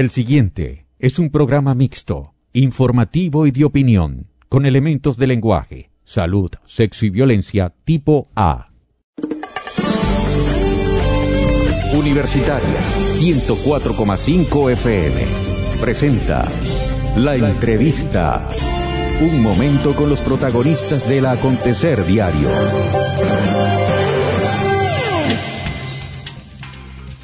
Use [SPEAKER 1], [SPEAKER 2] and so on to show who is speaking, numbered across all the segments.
[SPEAKER 1] El siguiente es un programa mixto, informativo y de opinión, con elementos de lenguaje, salud, sexo y violencia tipo A. Universitaria 104,5 FM presenta La Entrevista. Un momento con los protagonistas del acontecer diario.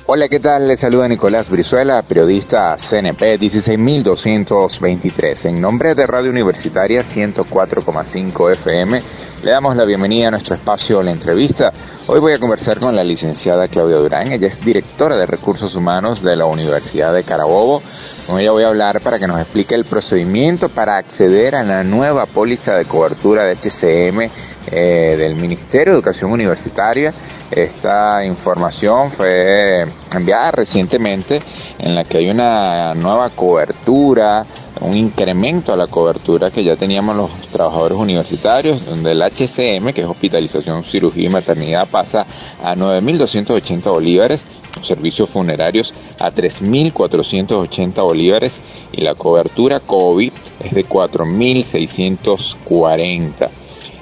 [SPEAKER 2] Hola, ¿qué tal? Les saluda Nicolás Brizuela, periodista CNP 16223. En nombre de Radio Universitaria 104,5 FM, le damos la bienvenida a nuestro espacio La Entrevista. Hoy voy a conversar con la licenciada Claudia Durán. Ella es directora de Recursos Humanos de la Universidad de Carabobo. Con ella voy a hablar para que nos explique el procedimiento para acceder a la nueva póliza de cobertura de HCM eh, del Ministerio de Educación Universitaria. Esta información fue enviada recientemente en la que hay una nueva cobertura, un incremento a la cobertura que ya teníamos los trabajadores universitarios, donde el HCM, que es hospitalización, cirugía y maternidad, pasa a 9.280 bolívares, servicios funerarios a 3.480 bolívares y la cobertura COVID es de 4.640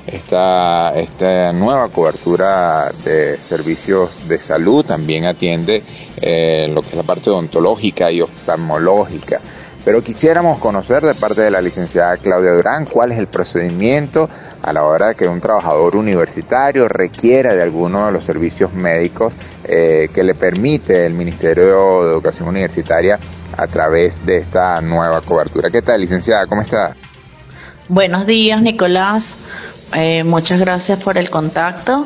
[SPEAKER 2] esta, esta nueva cobertura de servicios de salud también atiende eh, lo que es la parte odontológica y oftalmológica. Pero quisiéramos conocer de parte de la licenciada Claudia Durán cuál es el procedimiento a la hora de que un trabajador universitario requiera de alguno de los servicios médicos eh, que le permite el Ministerio de Educación Universitaria a través de esta nueva cobertura. ¿Qué tal, licenciada? ¿Cómo está?
[SPEAKER 3] Buenos días, Nicolás. Eh, muchas gracias por el contacto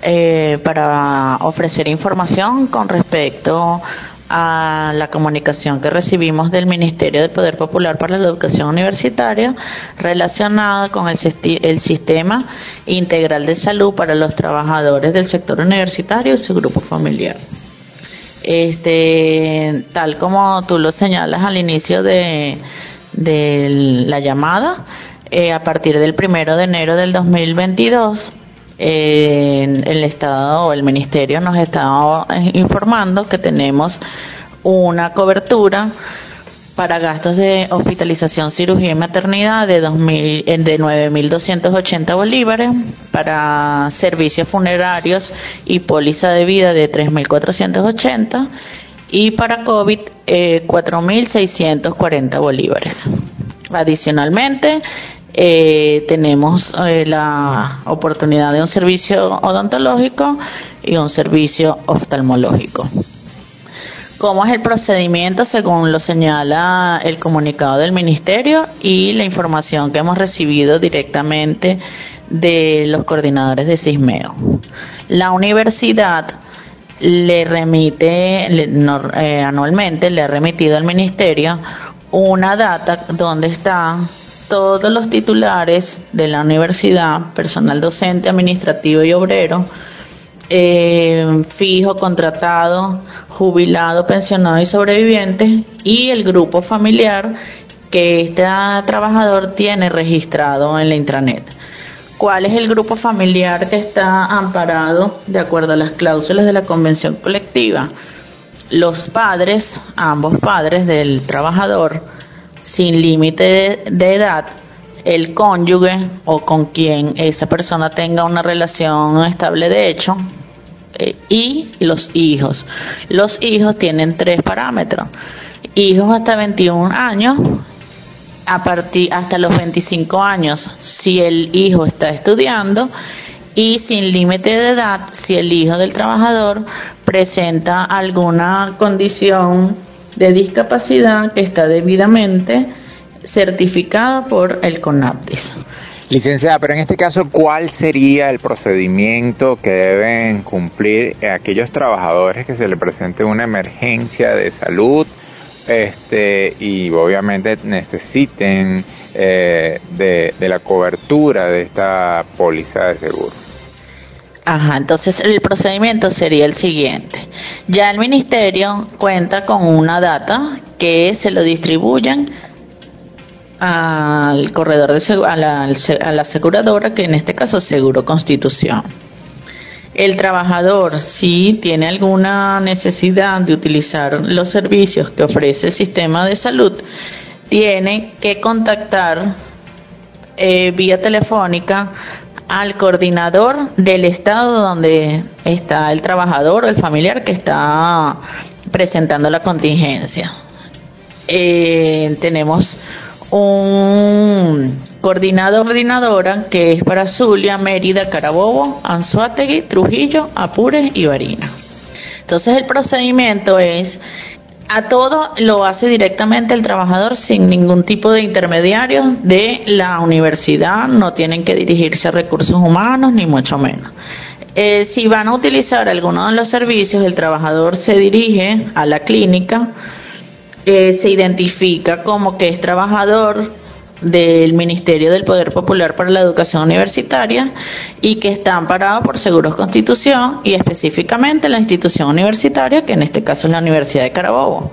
[SPEAKER 3] eh, para ofrecer información con respecto a la comunicación que recibimos del Ministerio del Poder Popular para la Educación Universitaria relacionada con el, sistema integral de salud para los trabajadores del sector universitario y su grupo familiar. Este, tal como tú lo señalas al inicio de, de la llamada, eh, a partir del primero de enero del 2022, eh, el Estado o el Ministerio nos está eh, informando que tenemos una cobertura para gastos de hospitalización, cirugía y maternidad de, 2000, de 9.280 bolívares, para servicios funerarios y póliza de vida de 3.480 y para COVID 4.640 bolívares. Adicionalmente, eh, tenemos eh, la oportunidad de un servicio odontológico y un servicio oftalmológico. ¿Cómo es el procedimiento según lo señala el comunicado del Ministerio y la información que hemos recibido directamente de los coordinadores de CISMEO? La universidad le remite eh, anualmente, le ha remitido al Ministerio una data donde está todos los titulares de la universidad, personal docente, administrativo y obrero, eh, fijo, contratado, jubilado, pensionado y sobreviviente, y el grupo familiar que este trabajador tiene registrado en la intranet. ¿Cuál es el grupo familiar que está amparado de acuerdo a las cláusulas de la convención colectiva? Los padres, ambos padres del trabajador, sin límite de, edad el cónyuge o con quien esa persona tenga una relación estable de hecho eh, y los hijos. Los hijos tienen tres parámetros. Hijos hasta 21 años, a partir hasta los 25 años si el hijo está estudiando y sin límite de edad si el hijo del trabajador presenta alguna condición de discapacidad que está debidamente certificada por el CONAPTIS.
[SPEAKER 2] Licenciada, pero en este caso, ¿cuál sería el procedimiento que deben cumplir aquellos trabajadores que se les presente una emergencia de salud este, y obviamente necesiten eh, de, de la cobertura de esta póliza de seguro?
[SPEAKER 3] Ajá, entonces el procedimiento sería el siguiente. Ya el ministerio cuenta con una data que se lo distribuyen al corredor de a la, a la aseguradora, que en este caso es Seguro Constitución. el trabajador, si tiene alguna necesidad de utilizar los servicios que ofrece el sistema de salud, tiene que contactar eh, vía telefónica al coordinador del estado donde está el trabajador o el familiar que está presentando la contingencia. Eh, tenemos un coordinador coordinadora que es para Zulia, Mérida, Carabobo, Anzuategui, Trujillo, Apure y Varina. Entonces el procedimiento es a todo lo hace directamente el trabajador sin ningún tipo de intermediario de la universidad, no tienen que dirigirse a recursos humanos ni mucho menos. Eh, si van a utilizar alguno de los servicios, el trabajador se dirige a la clínica, eh, se identifica como que es trabajador del Ministerio del Poder Popular para la Educación Universitaria y que está amparado por Seguros Constitución y específicamente la institución universitaria, que en este caso es la Universidad de Carabobo.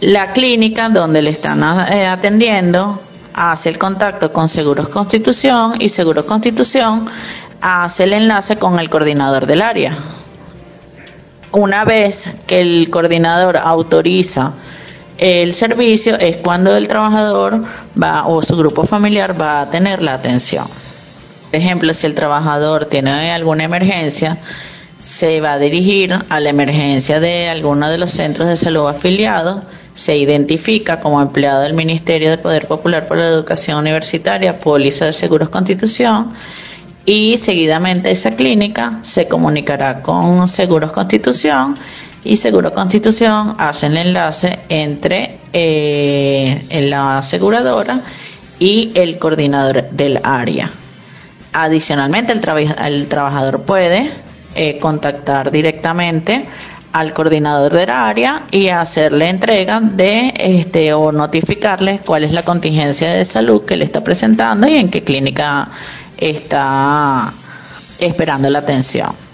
[SPEAKER 3] La clínica donde le están eh, atendiendo hace el contacto con Seguros Constitución y Seguros Constitución hace el enlace con el coordinador del área. Una vez que el coordinador autoriza el servicio es cuando el trabajador va o su grupo familiar va a tener la atención. Por ejemplo, si el trabajador tiene alguna emergencia, se va a dirigir a la emergencia de alguno de los centros de salud afiliados, se identifica como empleado del Ministerio de Poder Popular por la Educación Universitaria, póliza de seguros constitución, y seguidamente esa clínica se comunicará con Seguros Constitución y Seguro Constitución hacen el enlace entre eh, la aseguradora y el coordinador del área. Adicionalmente, el, trabajador puede eh, contactar directamente al coordinador del área y hacerle entrega de este o notificarle cuál es la contingencia de salud que le está presentando y en qué clínica está esperando la atención.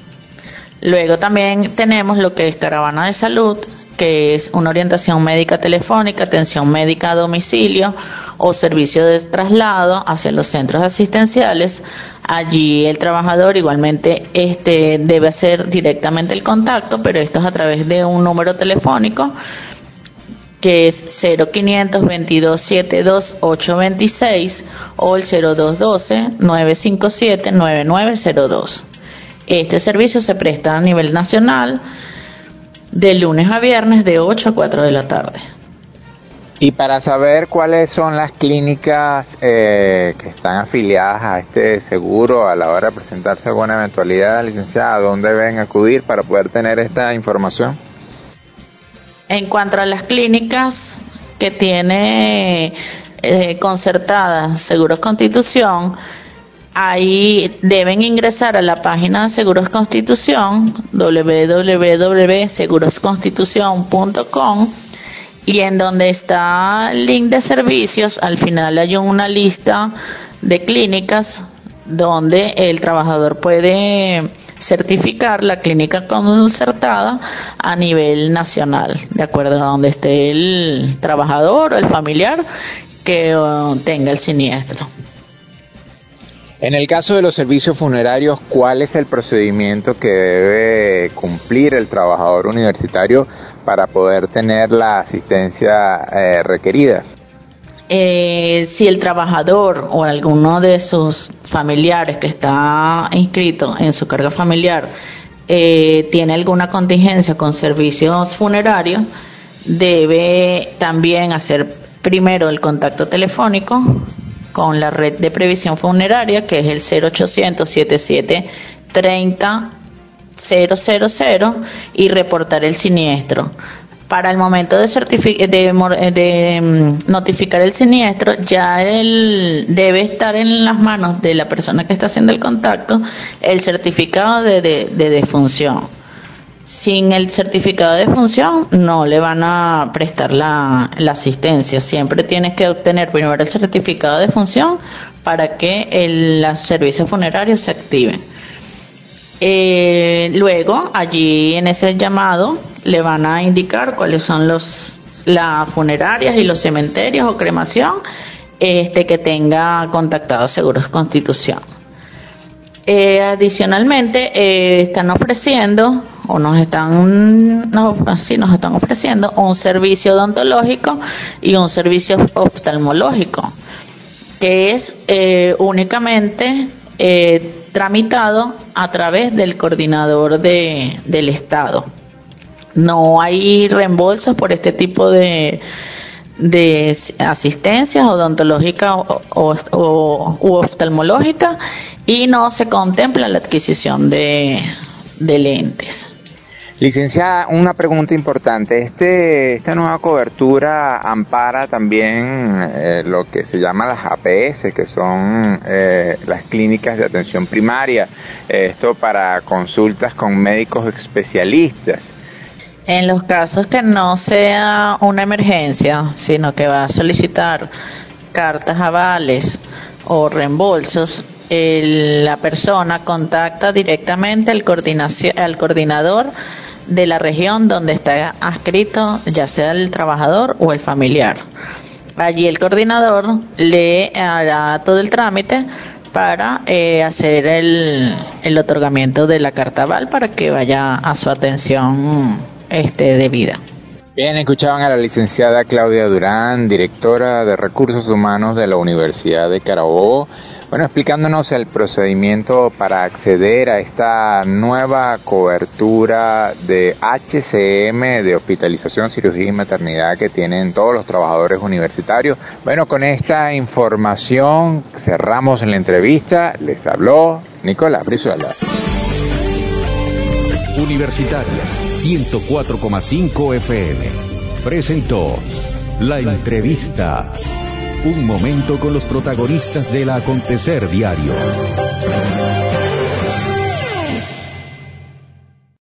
[SPEAKER 3] Luego también tenemos lo que es Caravana de Salud, que es una orientación médica telefónica, atención médica a domicilio o servicio de traslado hacia los centros asistenciales. Allí el trabajador igualmente este debe hacer directamente el contacto, pero esto es a través de un número telefónico que es 0522 72 826 o el 0212 957 9902. Este servicio se presta a nivel nacional de lunes a viernes de 8 a 4 de la tarde.
[SPEAKER 2] Y para saber cuáles son las clínicas eh, que están afiliadas a este seguro a la hora de presentarse alguna eventualidad, licenciada, ¿a dónde deben acudir para poder tener esta información?
[SPEAKER 3] En cuanto a las clínicas que tiene eh, concertada Seguros Constitución, Ahí deben ingresar a la página de Seguros Constitución, www.segurosconstitución.com, y en donde está el link de servicios, al final hay una lista de clínicas donde el trabajador puede certificar la clínica concertada a nivel nacional, de acuerdo a donde esté el trabajador o el familiar que uh, tenga el siniestro.
[SPEAKER 2] En el caso de los servicios funerarios, ¿cuál es el procedimiento que debe cumplir el trabajador universitario para poder tener la asistencia eh, requerida?
[SPEAKER 3] Eh, si el trabajador o alguno de sus familiares que está inscrito en su carga familiar eh, tiene alguna contingencia con servicios funerarios, debe también hacer primero el contacto telefónico con la red de previsión funeraria, que es el 0800 77 30 000 y reportar el siniestro. Para el momento de, de, mm, notificar el siniestro, ya él debe estar en las manos de la persona que está haciendo el contacto el certificado de, de defunción sin el certificado de función no le van a prestar la, asistencia. Siempre tienes que obtener primero el certificado de función para que el servicio funerario se active. Eh, luego, allí en ese llamado le van a indicar cuáles son los las funerarias y los cementerios o cremación este que tenga contactado Seguros Constitución. Eh, adicionalmente, eh, están ofreciendo o nos están, nos, están ofreciendo un servicio odontológico y un servicio oftalmológico, que es eh, únicamente tramitado a través del coordinador de, del Estado. No hay reembolsos por este tipo de, de asistencias odontológica o, u oftalmológica y no se contempla la adquisición de, de lentes.
[SPEAKER 2] Licenciada, una pregunta importante. Este, esta nueva cobertura ampara también eh, lo que se llama las APS, que son eh, las clínicas de atención primaria. Esto para consultas con médicos especialistas.
[SPEAKER 3] En los casos que no sea una emergencia, sino que va a solicitar cartas avales o reembolsos, la persona contacta directamente al, al coordinador de la región donde está adscrito, ya sea el trabajador o el familiar. Allí el coordinador le hará todo el trámite para eh, hacer el, el otorgamiento de la carta aval para que vaya a su atención este, debida.
[SPEAKER 2] Bien, escuchaban a la licenciada Claudia Durán, directora de Recursos Humanos de la Universidad de Carabobo bueno, explicándonos el procedimiento para acceder a esta nueva cobertura de HCM de hospitalización, cirugía y maternidad que tienen todos los trabajadores universitarios. Bueno, con esta información cerramos la entrevista. Les habló Nicolás Brizuela.
[SPEAKER 1] Universitaria 104,5 FM presentó la entrevista un momento con los protagonistas del acontecer diario.